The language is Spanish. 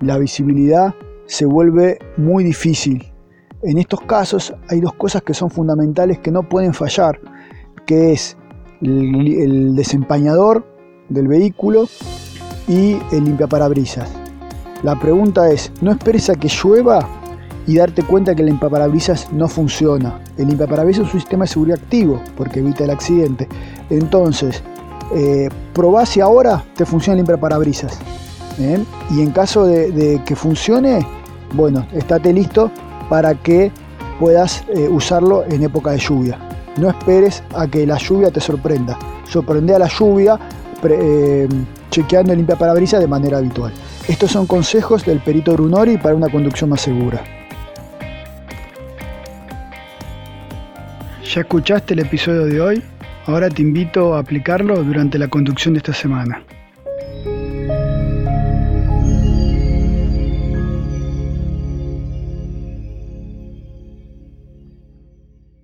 la visibilidad se vuelve muy difícil. En estos casos hay dos cosas que son fundamentales que no pueden fallar, que es el, desempañador del vehículo y el limpiaparabrisas. La pregunta es, no esperes a que llueva y darte cuenta que el limpiaparabrisas no funciona. El limpiaparabrisas es un sistema de seguridad activo porque evita el accidente. Entonces, eh, si ahora te funciona el limpiaparabrisas. Y en caso de, que funcione, bueno, estate listo para que puedas eh, usarlo en época de lluvia. No esperes a que la lluvia te sorprenda. Sorprende a la lluvia eh, chequeando el limpia parabrisas de manera habitual. Estos son consejos del perito Brunori para una conducción más segura. ¿Ya escuchaste el episodio de hoy? Ahora te invito a aplicarlo durante la conducción de esta semana.